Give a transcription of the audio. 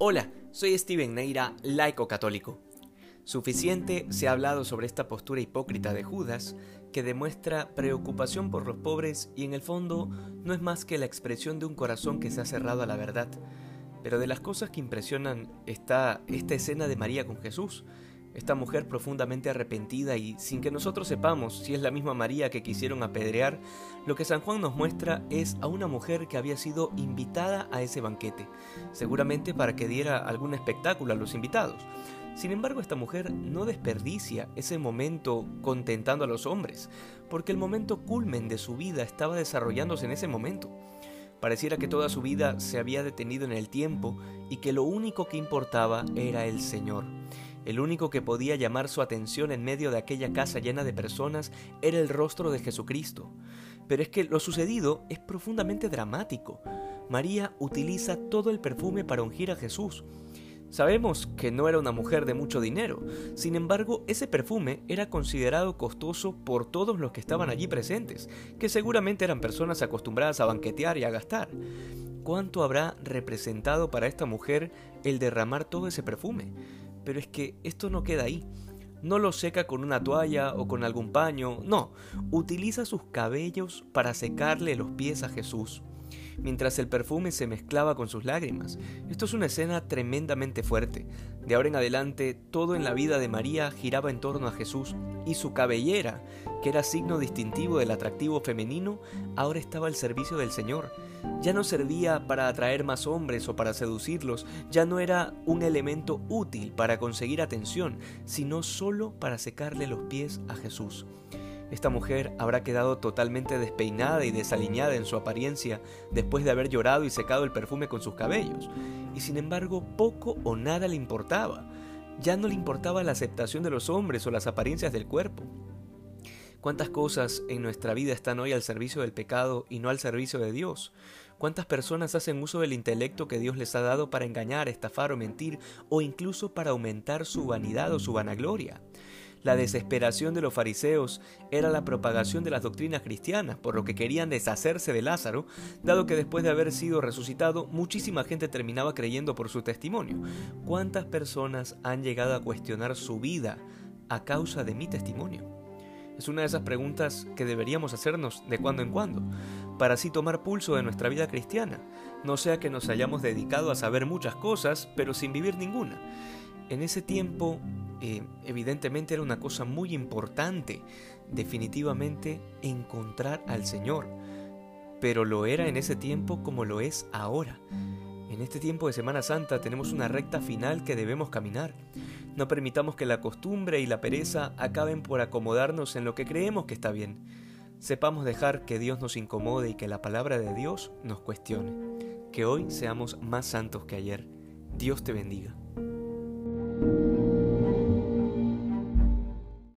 Hola, soy Steven Neira, laico católico. Suficiente se ha hablado sobre esta postura hipócrita de Judas, que demuestra preocupación por los pobres y en el fondo no es más que la expresión de un corazón que se ha cerrado a la verdad. Pero de las cosas que impresionan está esta escena de María con Jesús, esta mujer profundamente arrepentida y sin que nosotros sepamos si es la misma María que quisieron apedrear, lo que San Juan nos muestra es a una mujer que había sido invitada a ese banquete, seguramente para que diera algún espectáculo a los invitados. Sin embargo, esta mujer no desperdicia ese momento contentando a los hombres, porque el momento culmen de su vida estaba desarrollándose en ese momento. Pareciera que toda su vida se había detenido en el tiempo y que lo único que importaba era el Señor. El único que podía llamar su atención en medio de aquella casa llena de personas era el rostro de Jesucristo. Pero es que lo sucedido es profundamente dramático. María utiliza todo el perfume para ungir a Jesús. Sabemos que no era una mujer de mucho dinero, sin embargo ese perfume era considerado costoso por todos los que estaban allí presentes, que seguramente eran personas acostumbradas a banquetear y a gastar. ¿Cuánto habrá representado para esta mujer el derramar todo ese perfume? Pero es que esto no queda ahí. No lo seca con una toalla o con algún paño, no, utiliza sus cabellos para secarle los pies a Jesús mientras el perfume se mezclaba con sus lágrimas. Esto es una escena tremendamente fuerte. De ahora en adelante, todo en la vida de María giraba en torno a Jesús y su cabellera, que era signo distintivo del atractivo femenino, ahora estaba al servicio del Señor. Ya no servía para atraer más hombres o para seducirlos, ya no era un elemento útil para conseguir atención, sino solo para secarle los pies a Jesús. Esta mujer habrá quedado totalmente despeinada y desaliñada en su apariencia después de haber llorado y secado el perfume con sus cabellos, y sin embargo poco o nada le importaba. Ya no le importaba la aceptación de los hombres o las apariencias del cuerpo. ¿Cuántas cosas en nuestra vida están hoy al servicio del pecado y no al servicio de Dios? ¿Cuántas personas hacen uso del intelecto que Dios les ha dado para engañar, estafar o mentir, o incluso para aumentar su vanidad o su vanagloria? La desesperación de los fariseos era la propagación de las doctrinas cristianas, por lo que querían deshacerse de Lázaro, dado que después de haber sido resucitado, muchísima gente terminaba creyendo por su testimonio. ¿Cuántas personas han llegado a cuestionar su vida a causa de mi testimonio? Es una de esas preguntas que deberíamos hacernos de cuando en cuando, para así tomar pulso de nuestra vida cristiana, no sea que nos hayamos dedicado a saber muchas cosas, pero sin vivir ninguna. En ese tiempo eh, evidentemente era una cosa muy importante, definitivamente, encontrar al Señor. Pero lo era en ese tiempo como lo es ahora. En este tiempo de Semana Santa tenemos una recta final que debemos caminar. No permitamos que la costumbre y la pereza acaben por acomodarnos en lo que creemos que está bien. Sepamos dejar que Dios nos incomode y que la palabra de Dios nos cuestione. Que hoy seamos más santos que ayer. Dios te bendiga.